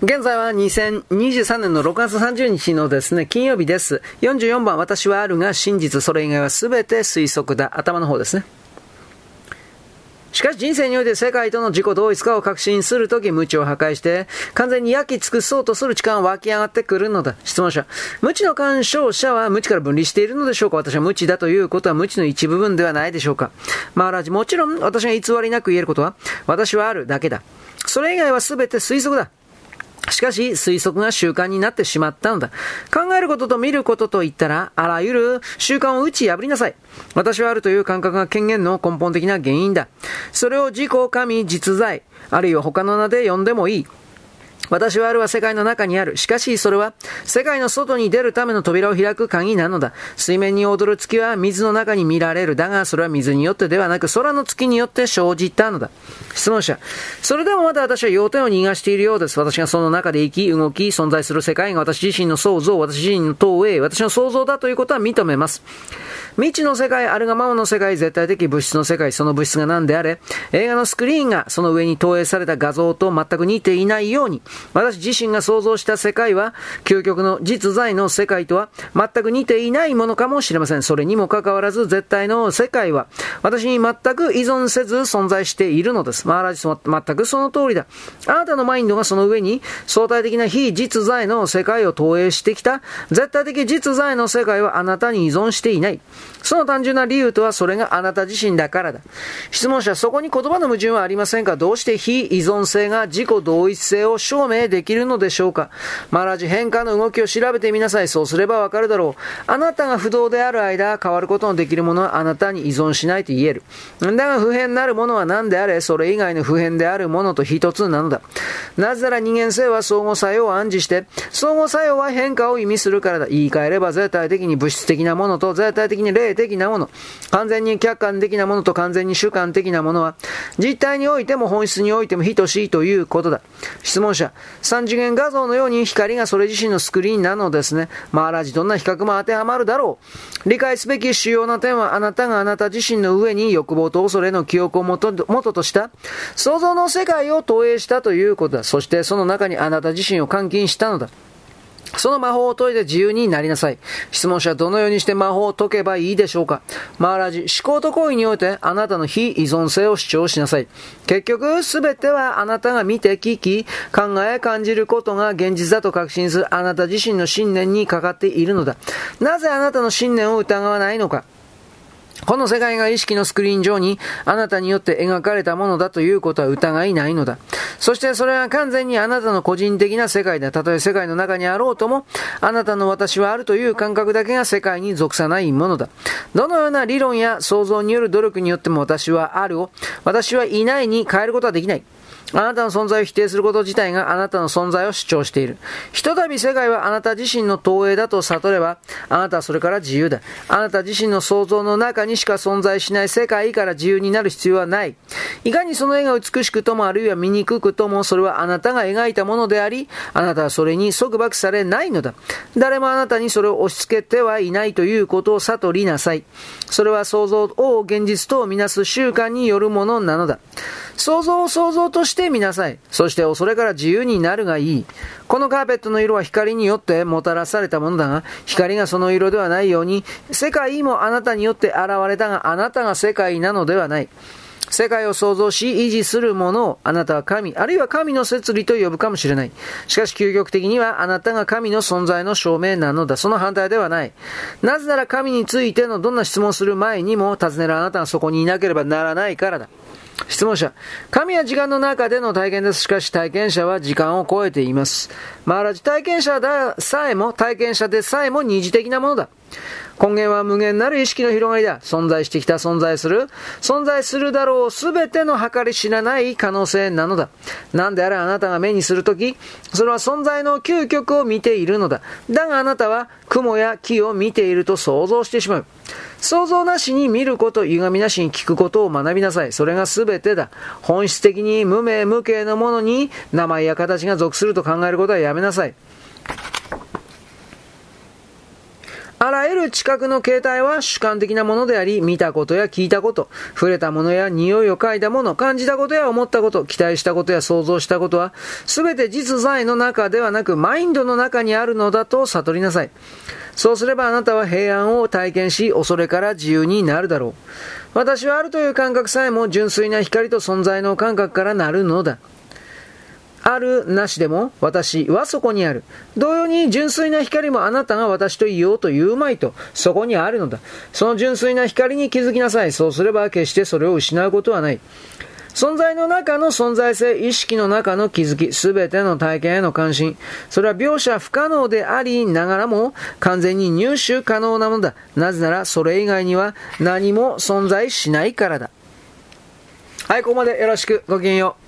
現在は2023年の6月30日のですね、金曜日です。44番、私はあるが真実、それ以外は全て推測だ。頭の方ですね。しかし人生において世界との自己同一化を確信するとき、無知を破壊して、完全に焼き尽くそうとする力が湧き上がってくるのだ。質問者。無知の干渉者は無知から分離しているのでしょうか？私は無知だということは無知の一部分ではないでしょうか？マーラジ、もちろん私が偽りなく言えることは、私はあるだけだ。それ以外は全て推測だ。しかし、推測が習慣になってしまったのだ。考えることと見ることといったら、あらゆる習慣を打ち破りなさい。私はあるという感覚が権限の根本的な原因だ。それを自己、神、実在、あるいは他の名で呼んでもいい。私はあるは世界の中にある。しかし、それは、世界の外に出るための扉を開く鍵なのだ。水面に踊る月は水の中に見られる。だが、それは水によってではなく、空の月によって生じたのだ。質問者。それでもまだ私は要点を逃がしているようです。私がその中で生き、動き、存在する世界が私自身の創造、私自身の投影、私の創造だということは認めます。未知の世界、あるがままの世界、絶対的物質の世界、その物質が何であれ、映画のスクリーンがその上に投影された画像と全く似ていないように、私自身が想像した世界は、究極の実在の世界とは全く似ていないものかもしれません。それにもかかわらず、絶対の世界は、私に全く依存せず存在しているのです。マーラジス全くその通りだ。あなたのマインドがその上に、相対的な非実在の世界を投影してきた、絶対的実在の世界はあなたに依存していない。その単純な理由とはそれがあなた自身だからだ。質問者、そこに言葉の矛盾はありませんか？どうして非依存性が自己同一性を証明できるのでしょうか？マラジ変化の動きを調べてみなさい。そうすればわかるだろう。あなたが不動である間、変わることのできるものはあなたに依存しないと言える。だが不変なるものは何であれ、それ以外の不変であるものと一つなのだ。なぜなら人間性は相互作用を暗示して、相互作用は変化を意味するからだ。言い換えれば絶対的に物質的なものと絶対的に霊的なもの、完全に客観的なものと完全に主観的なものは、実体においても本質においても等しいということだ。質問者、三次元画像のように光がそれ自身のスクリーンなのですね。マーラジどんな比較も当てはまるだろう。理解すべき主要な点はあなたがあなた自身の上に欲望と恐れの記憶を元とした想像の世界を投影したということだ。そしてその中にあなた自身を監禁したのだ。その魔法を解いて自由になりなさい。質問者はどのようにして魔法を解けばいいでしょうかマーラジ、思考と行為においてあなたの非依存性を主張しなさい。結局、すべてはあなたが見て聞き、考え、感じることが現実だと確信するあなた自身の信念にかかっているのだ。なぜあなたの信念を疑わないのかこの世界が意識のスクリーン上にあなたによって描かれたものだということは疑いないのだ。そしてそれは完全にあなたの個人的な世界だ。たとえ世界の中にあろうとも、あなたの私はあるという感覚だけが世界に属さないものだ。どのような理論や想像による努力によっても私はあるを、私はいないに変えることはできない。あなたの存在を否定すること自体があなたの存在を主張している。ひとたび世界はあなた自身の投影だと悟れば、あなたはそれから自由だ。あなた自身の想像の中にしか存在しない世界から自由になる必要はない。いかにその絵が美しくともあるいは醜くともそれはあなたが描いたものであり、あなたはそれに束縛されないのだ。誰もあなたにそれを押し付けてはいないということを悟りなさい。それは想像を現実とみなす習慣によるものなのだ。想像を想像としててみなさい。そして恐れから自由になるがいい。このカーペットの色は光によってもたらされたものだが、光がその色ではないように、世界もあなたによって現れたが、あなたが世界なのではない。世界を創造し維持するものをあなたは神、あるいは神の摂理と呼ぶかもしれない。しかし究極的にはあなたが神の存在の証明なのだ。その反対ではない。なぜなら神についてのどんな質問する前にも尋ねるあなたがそこにいなければならないからだ。質問者。神は時間の中での体験です。しかし体験者は時間を超えています。マーラジ体験者でさえも、体験者でさえも二次的なものだ。根源は無限なる意識の広がりだ。存在してきた存在する、存在するだろうすべての計り知らない可能性なのだ。なんであれあなたが目にするとき、それは存在の究極を見ているのだ。だがあなたは雲や木を見ていると想像してしまう。想像なしに見ること、歪みなしに聞くことを学びなさい。それが全てだ。本質的に無名無形のものに名前や形が属すると考えることはやめなさい。あらゆる知覚の形態は主観的なものであり、見たことや聞いたこと、触れたものや匂いを嗅いだもの、感じたことや思ったこと、期待したことや想像したことは、すべて実在の中ではなく、マインドの中にあるのだと悟りなさい。そうすればあなたは平安を体験し、恐れから自由になるだろう。私はあるという感覚さえも純粋な光と存在の感覚からなるのだ。あるなしでも私はそこにある。同様に純粋な光もあなたが私と言おうと言うまいとそこにあるのだ。その純粋な光に気づきなさい。そうすれば決してそれを失うことはない。存在の中の存在性、意識の中の気づき、すべての体験への関心。それは描写不可能でありながらも完全に入手可能なものだ。なぜならそれ以外には何も存在しないからだ。はい、ここまでよろしく。ごきげんよう。